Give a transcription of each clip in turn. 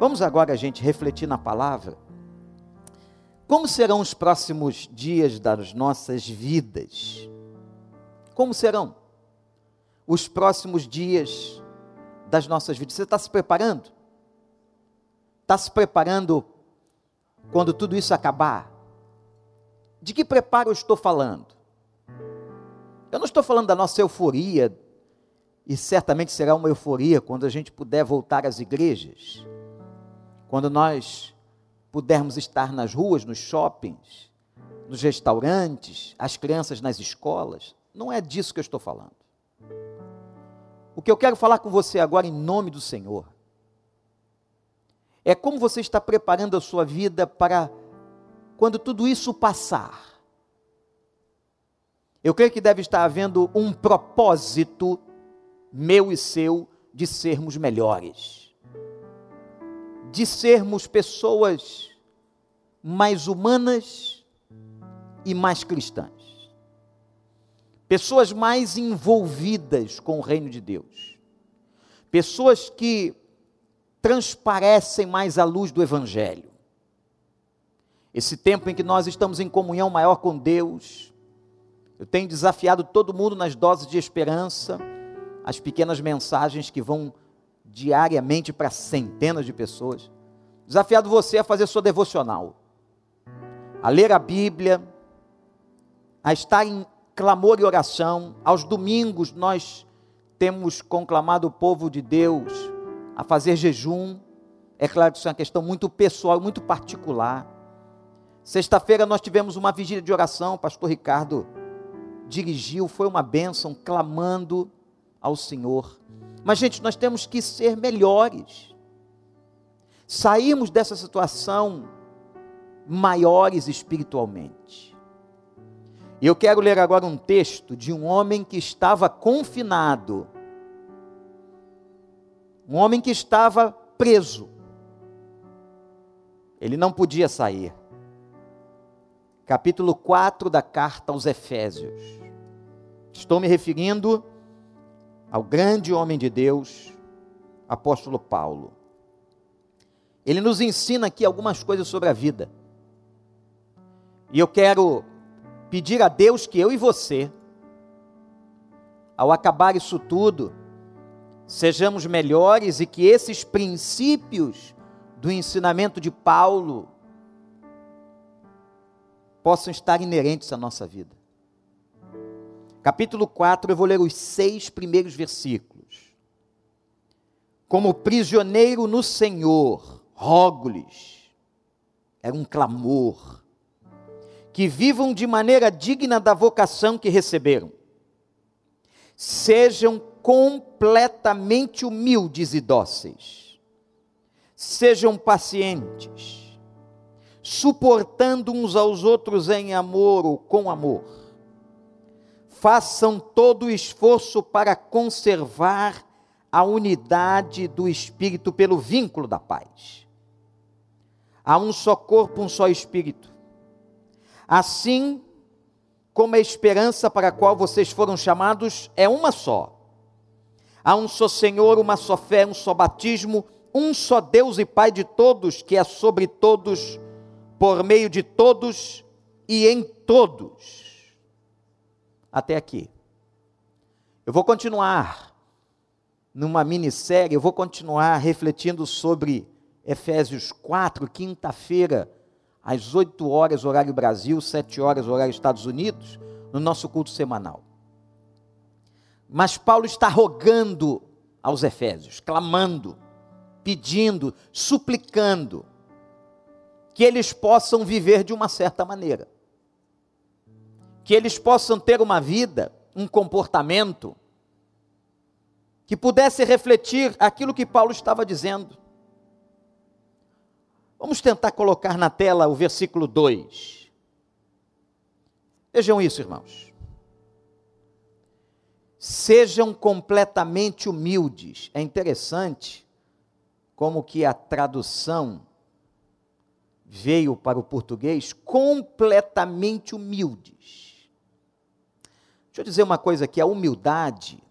Vamos agora, gente, refletir na palavra. Como serão os próximos dias das nossas vidas? Como serão os próximos dias das nossas vidas? Você está se preparando? Está se preparando quando tudo isso acabar? De que preparo eu estou falando? Eu não estou falando da nossa euforia, e certamente será uma euforia quando a gente puder voltar às igrejas, quando nós pudermos estar nas ruas, nos shoppings, nos restaurantes, as crianças nas escolas. Não é disso que eu estou falando. O que eu quero falar com você agora, em nome do Senhor, é como você está preparando a sua vida para quando tudo isso passar. Eu creio que deve estar havendo um propósito meu e seu de sermos melhores, de sermos pessoas mais humanas e mais cristãs, pessoas mais envolvidas com o reino de Deus, pessoas que transparecem mais a luz do Evangelho. Esse tempo em que nós estamos em comunhão maior com Deus, eu tenho desafiado todo mundo nas doses de esperança, as pequenas mensagens que vão diariamente para centenas de pessoas. Desafiado você a fazer sua devocional, a ler a Bíblia, a estar em clamor e oração. Aos domingos nós temos conclamado o povo de Deus a fazer jejum. É claro que isso é uma questão muito pessoal, muito particular. Sexta-feira nós tivemos uma vigília de oração, o pastor Ricardo dirigiu, foi uma bênção, clamando ao Senhor. Mas, gente, nós temos que ser melhores. Saímos dessa situação maiores espiritualmente. E eu quero ler agora um texto de um homem que estava confinado, um homem que estava preso. Ele não podia sair. Capítulo 4 da carta aos Efésios. Estou me referindo ao grande homem de Deus, apóstolo Paulo. Ele nos ensina aqui algumas coisas sobre a vida. E eu quero pedir a Deus que eu e você, ao acabar isso tudo, sejamos melhores e que esses princípios do ensinamento de Paulo possam estar inerentes à nossa vida capítulo 4, eu vou ler os seis primeiros versículos. Como prisioneiro no Senhor, rogo-lhes, era um clamor, que vivam de maneira digna da vocação que receberam. Sejam completamente humildes e dóceis. Sejam pacientes, suportando uns aos outros em amor ou com amor façam todo o esforço para conservar a unidade do Espírito pelo vínculo da paz. Há um só corpo, um só Espírito. Assim como a esperança para a qual vocês foram chamados é uma só. Há um só Senhor, uma só fé, um só batismo, um só Deus e Pai de todos, que é sobre todos, por meio de todos e em todos até aqui. Eu vou continuar numa minissérie, eu vou continuar refletindo sobre Efésios 4, quinta-feira, às 8 horas, horário Brasil, 7 horas, horário Estados Unidos, no nosso culto semanal. Mas Paulo está rogando aos Efésios, clamando, pedindo, suplicando, que eles possam viver de uma certa maneira que eles possam ter uma vida, um comportamento, que pudesse refletir aquilo que Paulo estava dizendo. Vamos tentar colocar na tela o versículo 2. Vejam isso, irmãos. Sejam completamente humildes. É interessante como que a tradução veio para o português completamente humildes. Deixa eu dizer uma coisa aqui: a humildade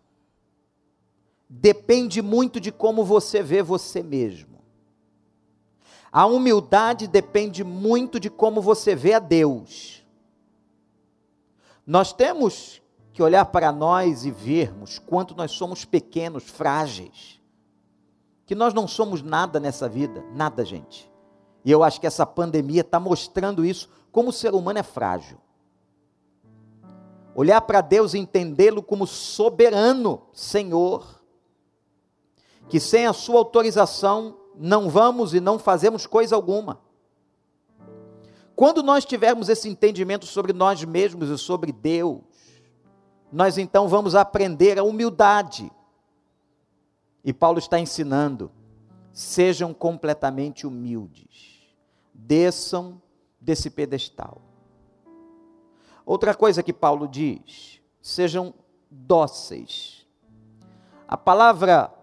depende muito de como você vê você mesmo. A humildade depende muito de como você vê a Deus. Nós temos que olhar para nós e vermos quanto nós somos pequenos, frágeis. Que nós não somos nada nessa vida, nada, gente. E eu acho que essa pandemia está mostrando isso, como o ser humano é frágil. Olhar para Deus e entendê-lo como soberano, Senhor, que sem a sua autorização não vamos e não fazemos coisa alguma. Quando nós tivermos esse entendimento sobre nós mesmos e sobre Deus, nós então vamos aprender a humildade. E Paulo está ensinando: sejam completamente humildes, desçam desse pedestal. Outra coisa que Paulo diz: sejam dóceis. A palavra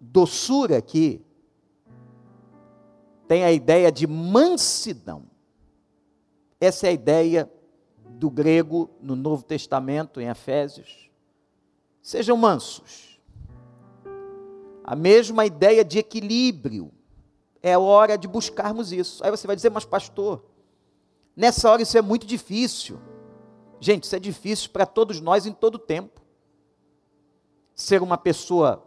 doçura aqui tem a ideia de mansidão. Essa é a ideia do grego no Novo Testamento, em Efésios. Sejam mansos. A mesma ideia de equilíbrio. É hora de buscarmos isso. Aí você vai dizer, mas pastor, nessa hora isso é muito difícil. Gente, isso é difícil para todos nós em todo tempo. Ser uma pessoa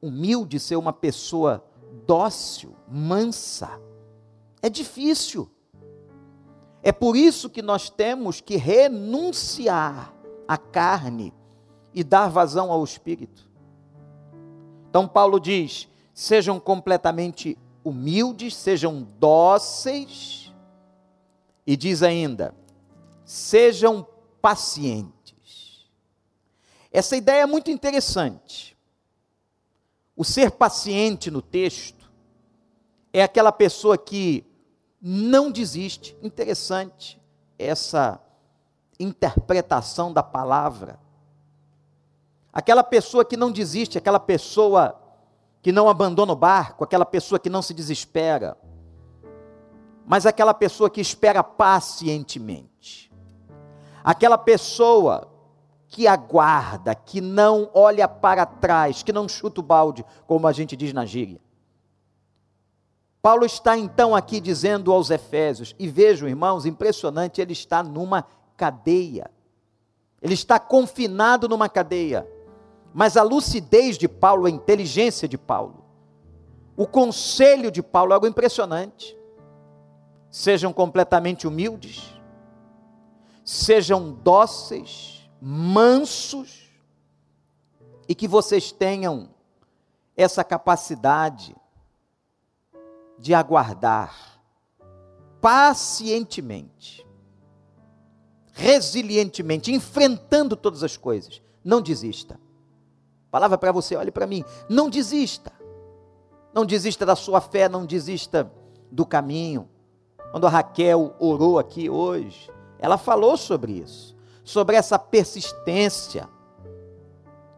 humilde, ser uma pessoa dócil, mansa. É difícil. É por isso que nós temos que renunciar à carne e dar vazão ao espírito. Então, Paulo diz: sejam completamente humildes, sejam dóceis, e diz ainda: sejam pacientes. Essa ideia é muito interessante. O ser paciente no texto é aquela pessoa que não desiste. Interessante essa interpretação da palavra. Aquela pessoa que não desiste, aquela pessoa que não abandona o barco, aquela pessoa que não se desespera, mas aquela pessoa que espera pacientemente. Aquela pessoa que aguarda, que não olha para trás, que não chuta o balde, como a gente diz na gíria. Paulo está então aqui dizendo aos Efésios, e vejam, irmãos, impressionante, ele está numa cadeia. Ele está confinado numa cadeia. Mas a lucidez de Paulo, a inteligência de Paulo, o conselho de Paulo é algo impressionante. Sejam completamente humildes, sejam dóceis, mansos e que vocês tenham essa capacidade de aguardar pacientemente, resilientemente, enfrentando todas as coisas. Não desista. Palavra para você, olhe para mim. Não desista. Não desista da sua fé, não desista do caminho. Quando a Raquel orou aqui hoje, ela falou sobre isso sobre essa persistência,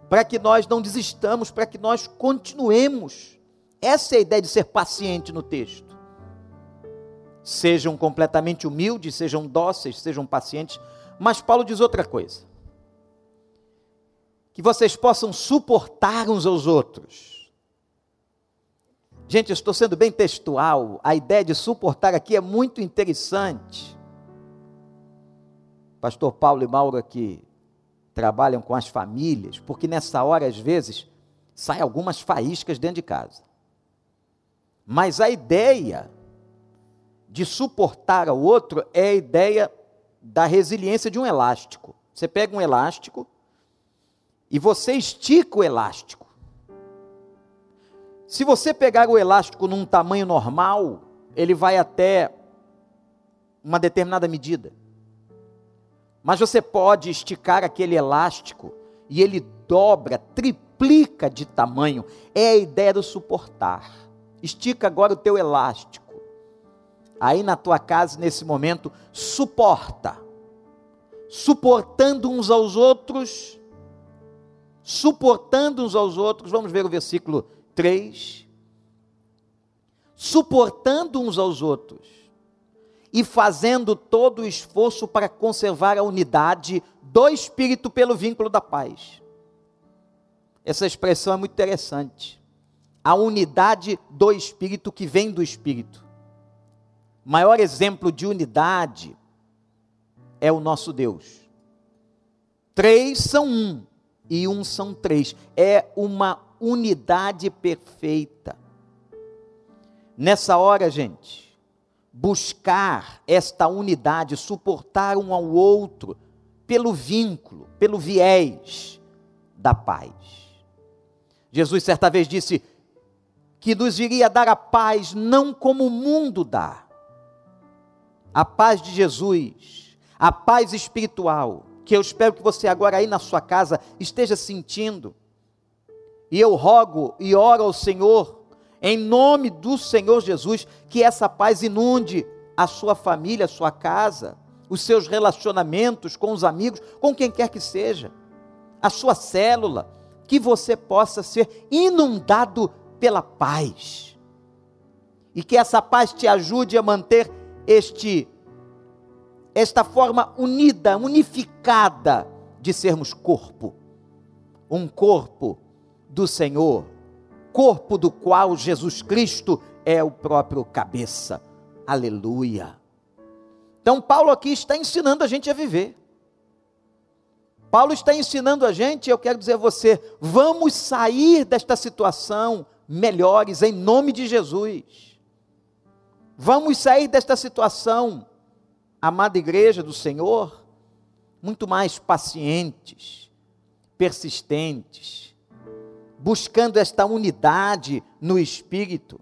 para que nós não desistamos, para que nós continuemos. Essa é a ideia de ser paciente no texto. Sejam completamente humildes, sejam dóceis, sejam pacientes. Mas Paulo diz outra coisa: que vocês possam suportar uns aos outros. Gente, estou sendo bem textual, a ideia de suportar aqui é muito interessante pastor Paulo e Mauro que trabalham com as famílias, porque nessa hora, às vezes, saem algumas faíscas dentro de casa. Mas a ideia de suportar ao outro é a ideia da resiliência de um elástico. Você pega um elástico e você estica o elástico. Se você pegar o elástico num tamanho normal, ele vai até uma determinada medida. Mas você pode esticar aquele elástico e ele dobra, triplica de tamanho. É a ideia do suportar. Estica agora o teu elástico. Aí na tua casa, nesse momento, suporta. Suportando uns aos outros. Suportando uns aos outros. Vamos ver o versículo 3. Suportando uns aos outros e fazendo todo o esforço para conservar a unidade do Espírito pelo vínculo da paz. Essa expressão é muito interessante. a unidade do Espírito que vem do Espírito. Maior exemplo de unidade é o nosso Deus. Três são um e um são três. É uma unidade perfeita. Nessa hora, gente, buscar esta unidade, suportar um ao outro pelo vínculo, pelo viés da paz. Jesus certa vez disse que nos iria dar a paz não como o mundo dá. A paz de Jesus, a paz espiritual, que eu espero que você agora aí na sua casa esteja sentindo. E eu rogo e oro ao Senhor, em nome do Senhor Jesus, que essa paz inunde a sua família, a sua casa, os seus relacionamentos com os amigos, com quem quer que seja, a sua célula, que você possa ser inundado pela paz. E que essa paz te ajude a manter este esta forma unida, unificada de sermos corpo. Um corpo do Senhor, corpo do qual Jesus Cristo é o próprio cabeça. Aleluia. Então, Paulo aqui está ensinando a gente a viver. Paulo está ensinando a gente, eu quero dizer a você, vamos sair desta situação melhores em nome de Jesus. Vamos sair desta situação amada igreja do Senhor, muito mais pacientes, persistentes, buscando esta unidade no espírito.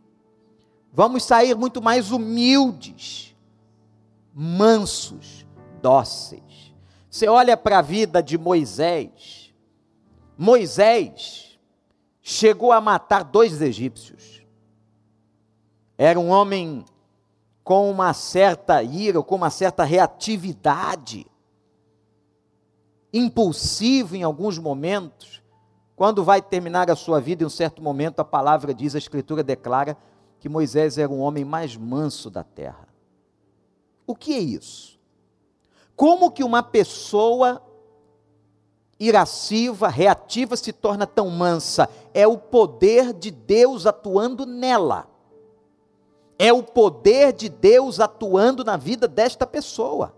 Vamos sair muito mais humildes, mansos, dóceis. Você olha para a vida de Moisés. Moisés chegou a matar dois egípcios. Era um homem com uma certa ira, com uma certa reatividade, impulsivo em alguns momentos. Quando vai terminar a sua vida, em um certo momento, a palavra diz, a Escritura declara que Moisés era o homem mais manso da terra. O que é isso? Como que uma pessoa irasciva, reativa se torna tão mansa? É o poder de Deus atuando nela é o poder de Deus atuando na vida desta pessoa,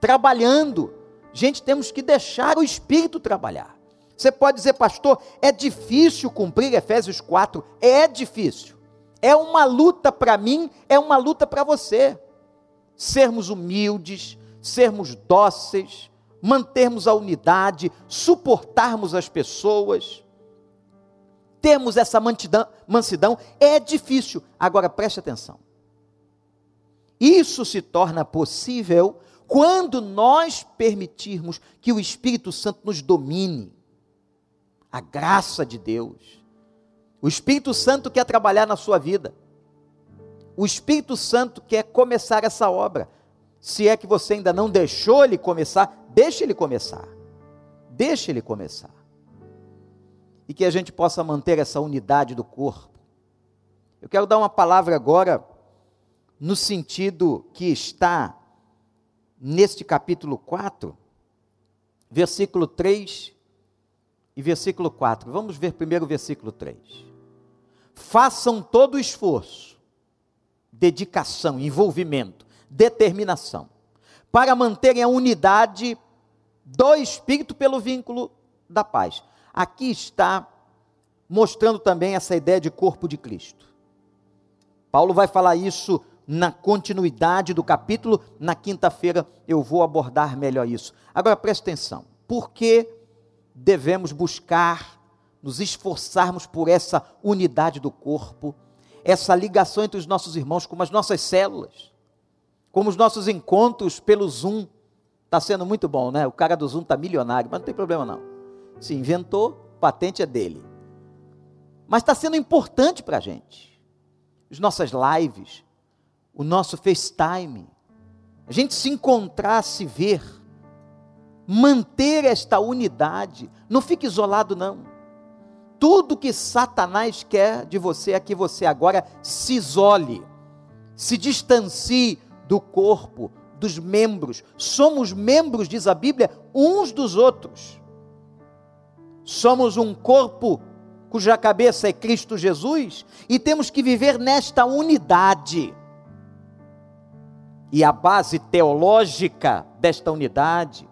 trabalhando. Gente, temos que deixar o Espírito trabalhar. Você pode dizer, pastor, é difícil cumprir Efésios 4. É difícil. É uma luta para mim, é uma luta para você. Sermos humildes, sermos dóceis, mantermos a unidade, suportarmos as pessoas termos essa mansidão, é difícil. Agora preste atenção. Isso se torna possível quando nós permitirmos que o Espírito Santo nos domine. A graça de Deus. O Espírito Santo quer trabalhar na sua vida. O Espírito Santo quer começar essa obra. Se é que você ainda não deixou ele começar, deixe ele começar. Deixe ele começar e que a gente possa manter essa unidade do corpo. Eu quero dar uma palavra agora no sentido que está neste capítulo 4, versículo 3 e versículo 4. Vamos ver primeiro o versículo 3. Façam todo o esforço, dedicação, envolvimento, determinação, para manterem a unidade do Espírito pelo vínculo da paz aqui está mostrando também essa ideia de corpo de Cristo. Paulo vai falar isso na continuidade do capítulo, na quinta-feira eu vou abordar melhor isso. Agora preste atenção, por que devemos buscar, nos esforçarmos por essa unidade do corpo, essa ligação entre os nossos irmãos, como as nossas células, como os nossos encontros pelo Zoom. Está sendo muito bom, né? O cara do Zoom está milionário, mas não tem problema não. Se inventou, patente é dele. Mas está sendo importante para a gente. As nossas lives, o nosso FaceTime, a gente se encontrar, se ver, manter esta unidade. Não fique isolado, não. Tudo que Satanás quer de você é que você agora se isole, se distancie do corpo, dos membros. Somos membros, diz a Bíblia, uns dos outros. Somos um corpo cuja cabeça é Cristo Jesus, e temos que viver nesta unidade. E a base teológica desta unidade,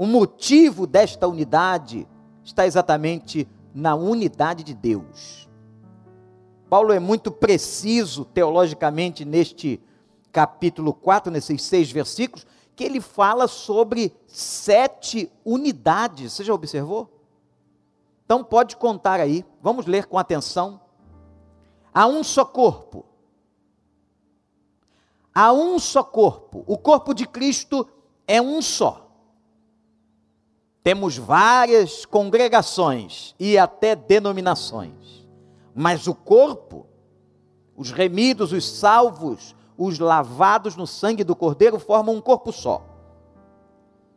o motivo desta unidade, está exatamente na unidade de Deus. Paulo é muito preciso teologicamente neste capítulo 4, nesses seis versículos, que ele fala sobre sete unidades. Você já observou? Então pode contar aí, vamos ler com atenção. Há um só corpo. Há um só corpo. O corpo de Cristo é um só. Temos várias congregações e até denominações, mas o corpo, os remidos, os salvos, os lavados no sangue do Cordeiro formam um corpo só.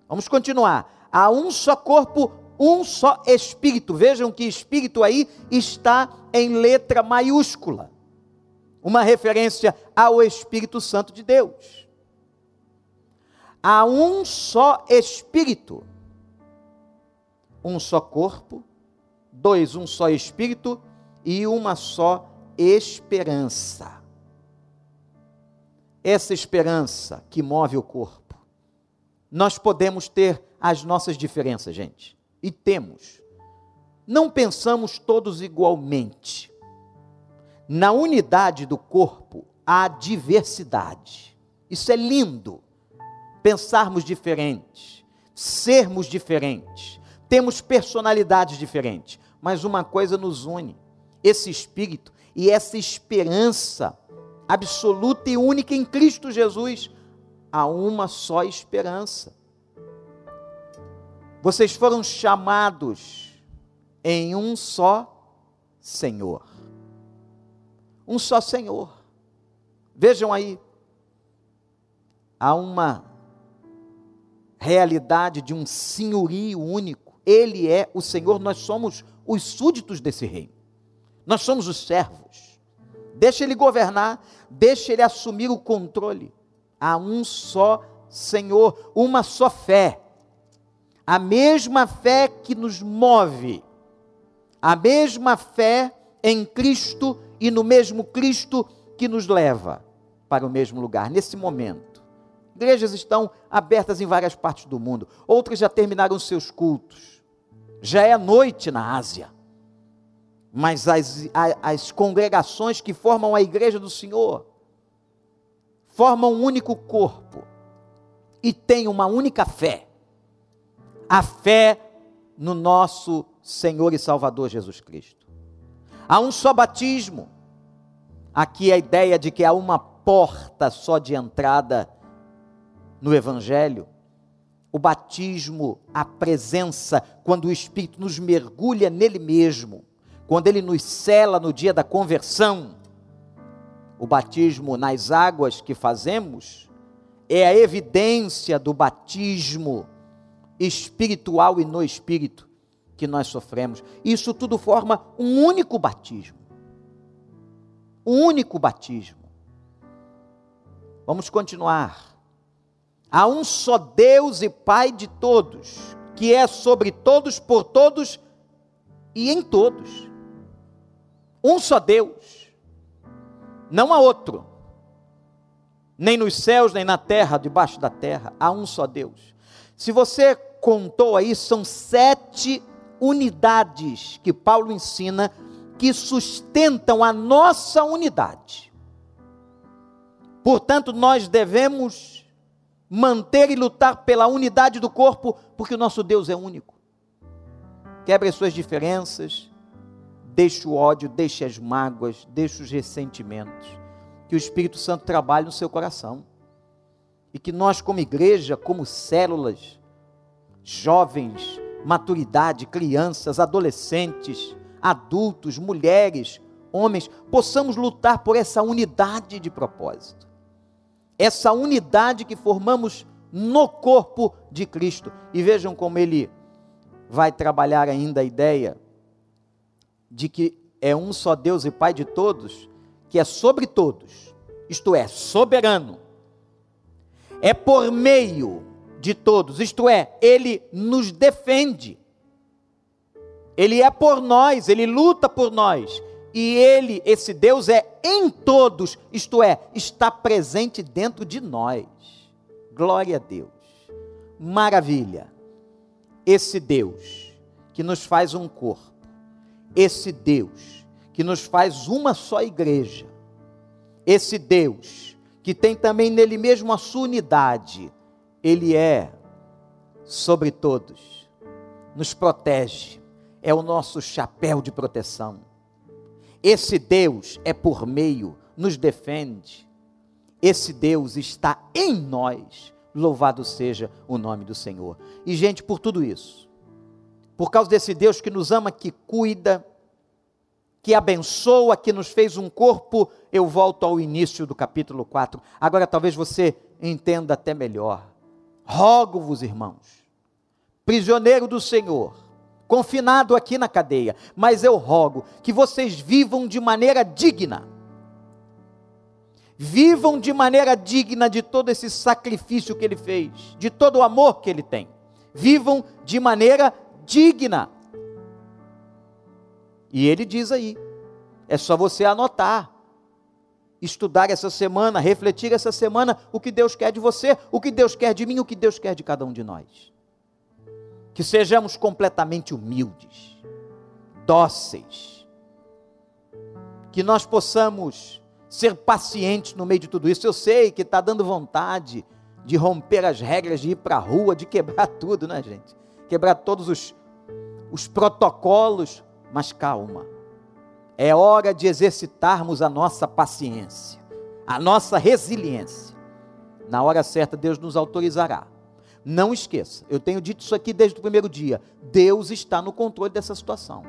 Vamos continuar. Há um só corpo, um só espírito. Vejam que espírito aí está em letra maiúscula. Uma referência ao Espírito Santo de Deus. Há um só espírito um só corpo, dois, um só espírito e uma só esperança. Essa esperança que move o corpo. Nós podemos ter as nossas diferenças, gente, e temos. Não pensamos todos igualmente. Na unidade do corpo há diversidade. Isso é lindo. Pensarmos diferentes, sermos diferentes temos personalidades diferentes, mas uma coisa nos une: esse espírito e essa esperança absoluta e única em Cristo Jesus. Há uma só esperança. Vocês foram chamados em um só Senhor. Um só Senhor. Vejam aí. Há uma realidade de um senhorio único ele é o Senhor, nós somos os súditos desse reino. Nós somos os servos. Deixa ele governar, deixa ele assumir o controle. Há um só Senhor, uma só fé. A mesma fé que nos move. A mesma fé em Cristo e no mesmo Cristo que nos leva para o mesmo lugar. Nesse momento, igrejas estão abertas em várias partes do mundo, outras já terminaram seus cultos já é noite na Ásia. Mas as, as congregações que formam a igreja do Senhor formam um único corpo e têm uma única fé. A fé no nosso Senhor e Salvador Jesus Cristo. Há um só batismo. Aqui a ideia de que há uma porta só de entrada no Evangelho o batismo, a presença, quando o Espírito nos mergulha nele mesmo, quando ele nos cela no dia da conversão. O batismo nas águas que fazemos é a evidência do batismo espiritual e no espírito que nós sofremos. Isso tudo forma um único batismo. Um único batismo. Vamos continuar. Há um só Deus e Pai de todos, que é sobre todos, por todos e em todos. Um só Deus, não há outro, nem nos céus, nem na terra, debaixo da terra, há um só Deus. Se você contou aí, são sete unidades que Paulo ensina que sustentam a nossa unidade. Portanto, nós devemos manter e lutar pela unidade do corpo, porque o nosso Deus é único. Quebre as suas diferenças, deixe o ódio, deixe as mágoas, deixe os ressentimentos. Que o Espírito Santo trabalhe no seu coração. E que nós, como igreja, como células, jovens, maturidade, crianças, adolescentes, adultos, mulheres, homens, possamos lutar por essa unidade de propósito essa unidade que formamos no corpo de Cristo. E vejam como ele vai trabalhar ainda a ideia de que é um só Deus e Pai de todos, que é sobre todos, isto é, soberano. É por meio de todos, isto é, ele nos defende. Ele é por nós, ele luta por nós. E ele, esse Deus, é em todos, isto é, está presente dentro de nós. Glória a Deus. Maravilha. Esse Deus que nos faz um corpo, esse Deus que nos faz uma só igreja, esse Deus que tem também nele mesmo a sua unidade, ele é sobre todos, nos protege, é o nosso chapéu de proteção. Esse Deus é por meio, nos defende. Esse Deus está em nós. Louvado seja o nome do Senhor. E, gente, por tudo isso, por causa desse Deus que nos ama, que cuida, que abençoa, que nos fez um corpo, eu volto ao início do capítulo 4. Agora talvez você entenda até melhor. Rogo-vos, irmãos, prisioneiro do Senhor, confinado aqui na cadeia, mas eu rogo que vocês vivam de maneira digna. Vivam de maneira digna de todo esse sacrifício que ele fez, de todo o amor que ele tem. Vivam de maneira digna. E ele diz aí, é só você anotar, estudar essa semana, refletir essa semana o que Deus quer de você, o que Deus quer de mim, o que Deus quer de cada um de nós que sejamos completamente humildes, dóceis, que nós possamos ser pacientes no meio de tudo isso. Eu sei que está dando vontade de romper as regras, de ir para a rua, de quebrar tudo, né, gente? Quebrar todos os, os protocolos, mas calma. É hora de exercitarmos a nossa paciência, a nossa resiliência. Na hora certa, Deus nos autorizará não esqueça, eu tenho dito isso aqui desde o primeiro dia. Deus está no controle dessa situação.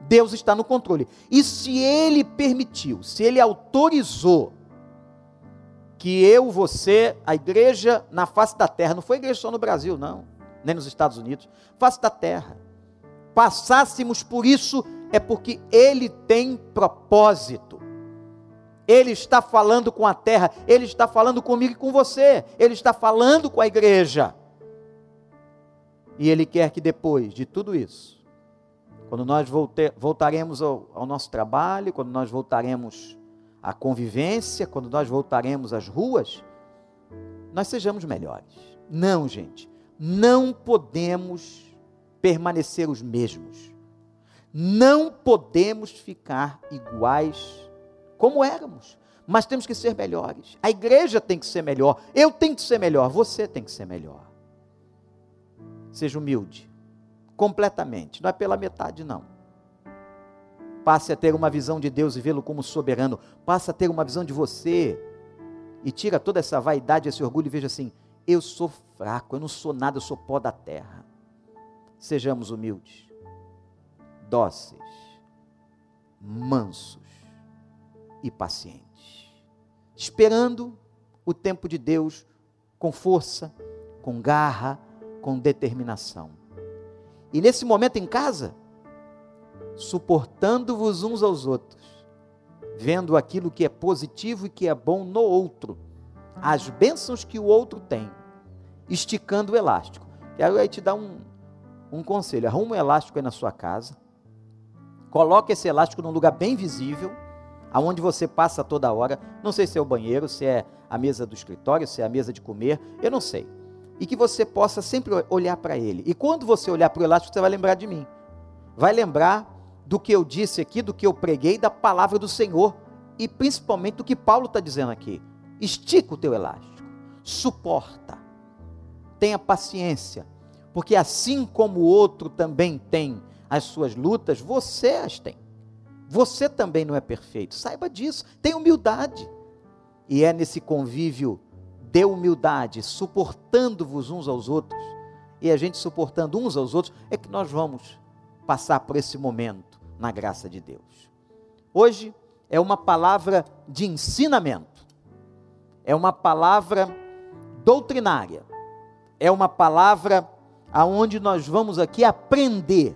Deus está no controle. E se Ele permitiu, se Ele autorizou que eu, você, a igreja na face da terra, não foi igreja só no Brasil, não, nem nos Estados Unidos, face da terra, passássemos por isso, é porque Ele tem propósito. Ele está falando com a terra, Ele está falando comigo e com você, Ele está falando com a igreja. E Ele quer que depois de tudo isso, quando nós voltaremos ao, ao nosso trabalho, quando nós voltaremos à convivência, quando nós voltaremos às ruas, nós sejamos melhores. Não, gente, não podemos permanecer os mesmos. Não podemos ficar iguais como éramos, mas temos que ser melhores. A igreja tem que ser melhor, eu tenho que ser melhor, você tem que ser melhor. Seja humilde, completamente, não é pela metade, não. Passe a ter uma visão de Deus e vê-lo como soberano. Passe a ter uma visão de você e tira toda essa vaidade, esse orgulho e veja assim: eu sou fraco, eu não sou nada, eu sou pó da terra. Sejamos humildes, dóceis, mansos e pacientes, esperando o tempo de Deus com força, com garra, com determinação. E nesse momento em casa, suportando-vos uns aos outros, vendo aquilo que é positivo e que é bom no outro, as bênçãos que o outro tem, esticando o elástico. Quero aí te dar um, um conselho: arruma um elástico aí na sua casa, coloque esse elástico num lugar bem visível, aonde você passa toda hora. Não sei se é o banheiro, se é a mesa do escritório, se é a mesa de comer, eu não sei e que você possa sempre olhar para ele. E quando você olhar para o elástico, você vai lembrar de mim. Vai lembrar do que eu disse aqui, do que eu preguei, da palavra do Senhor e principalmente do que Paulo está dizendo aqui. Estica o teu elástico, suporta, tenha paciência, porque assim como o outro também tem as suas lutas, você as tem. Você também não é perfeito, saiba disso, tenha humildade. E é nesse convívio de humildade, suportando-vos uns aos outros, e a gente suportando uns aos outros, é que nós vamos passar por esse momento na graça de Deus. Hoje é uma palavra de ensinamento, é uma palavra doutrinária, é uma palavra aonde nós vamos aqui aprender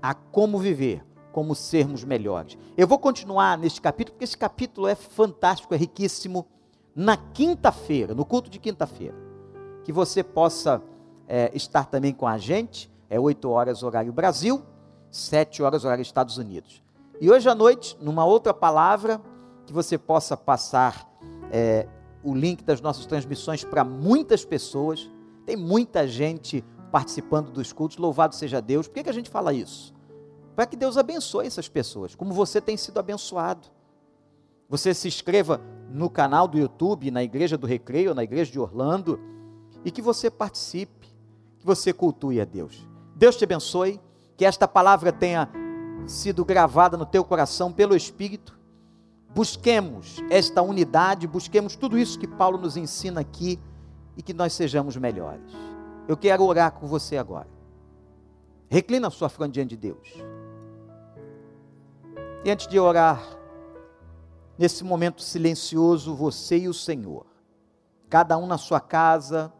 a como viver, como sermos melhores. Eu vou continuar neste capítulo, porque esse capítulo é fantástico, é riquíssimo na quinta-feira, no culto de quinta-feira. Que você possa é, estar também com a gente, é 8 horas horário Brasil, sete horas, horário dos Estados Unidos. E hoje à noite, numa outra palavra, que você possa passar é, o link das nossas transmissões para muitas pessoas. Tem muita gente participando dos cultos, louvado seja Deus. Por que, que a gente fala isso? Para que Deus abençoe essas pessoas, como você tem sido abençoado. Você se inscreva no canal do YouTube, na Igreja do Recreio, na Igreja de Orlando, e que você participe, que você cultue a Deus. Deus te abençoe, que esta palavra tenha sido gravada no teu coração pelo Espírito. Busquemos esta unidade, busquemos tudo isso que Paulo nos ensina aqui e que nós sejamos melhores. Eu quero orar com você agora. Reclina a sua fronte diante de Deus. E antes de orar, nesse momento silencioso, você e o Senhor, cada um na sua casa,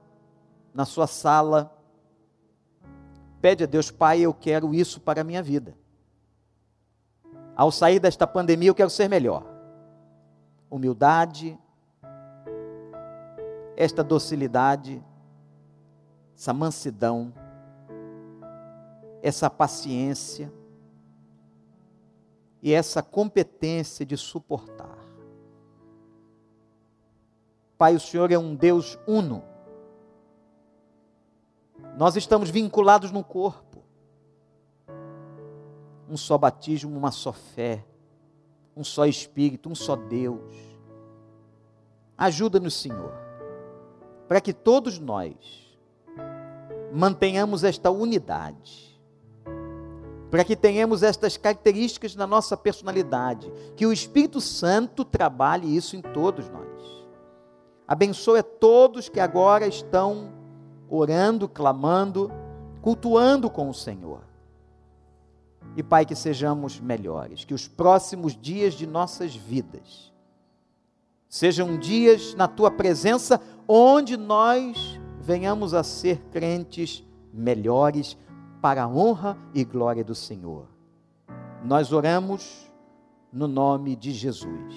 na sua sala, pede a Deus, Pai, eu quero isso para a minha vida. Ao sair desta pandemia, eu quero ser melhor. Humildade, esta docilidade, essa mansidão, essa paciência, e essa competência de suportar. Pai, o Senhor é um Deus uno. Nós estamos vinculados no corpo. Um só batismo, uma só fé, um só Espírito, um só Deus. Ajuda-nos, Senhor, para que todos nós mantenhamos esta unidade para que tenhamos estas características na nossa personalidade, que o Espírito Santo trabalhe isso em todos nós. Abençoe a todos que agora estão orando, clamando, cultuando com o Senhor. E Pai, que sejamos melhores, que os próximos dias de nossas vidas sejam dias na tua presença onde nós venhamos a ser crentes melhores para a honra e glória do Senhor. Nós oramos no nome de Jesus.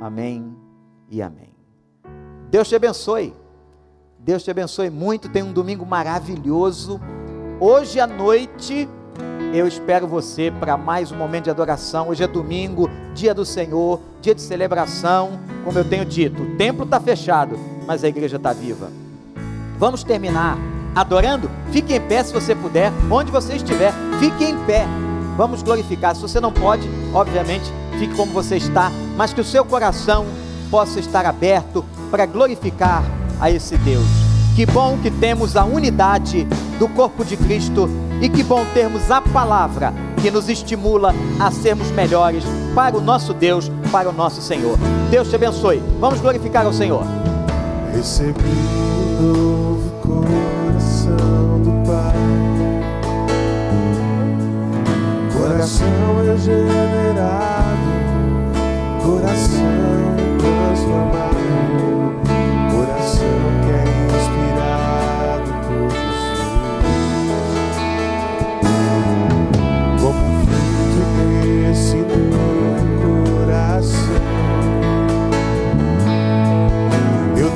Amém e amém. Deus te abençoe. Deus te abençoe muito. Tem um domingo maravilhoso. Hoje à noite eu espero você para mais um momento de adoração. Hoje é domingo, dia do Senhor, dia de celebração. Como eu tenho dito, o templo está fechado, mas a igreja está viva. Vamos terminar adorando, fique em pé se você puder, onde você estiver, fique em pé. Vamos glorificar. Se você não pode, obviamente, fique como você está, mas que o seu coração possa estar aberto para glorificar a esse Deus. Que bom que temos a unidade do corpo de Cristo e que bom termos a palavra que nos estimula a sermos melhores para o nosso Deus, para o nosso Senhor. Deus te abençoe. Vamos glorificar ao Senhor. Recebi um novo Coração regenerado, coração transformado, coração novo coração, eu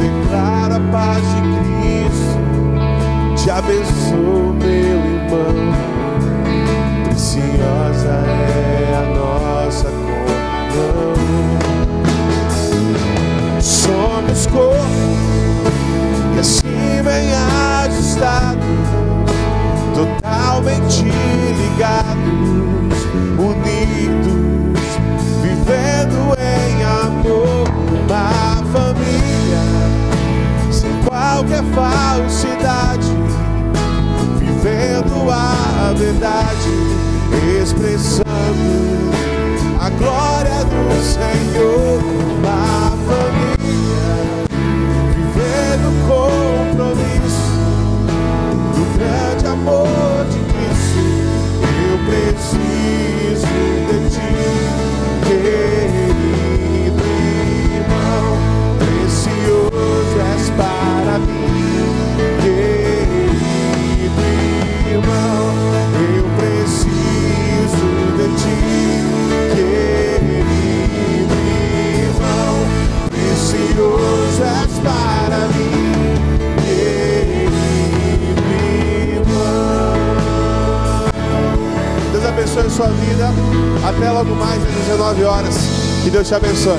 declaro a paz de Cristo, te abençoo, meu irmão. Preciosa Corpo e assim vem ajustado, totalmente ligados, sua vida. Até logo mais às 19 horas. Que Deus te abençoe.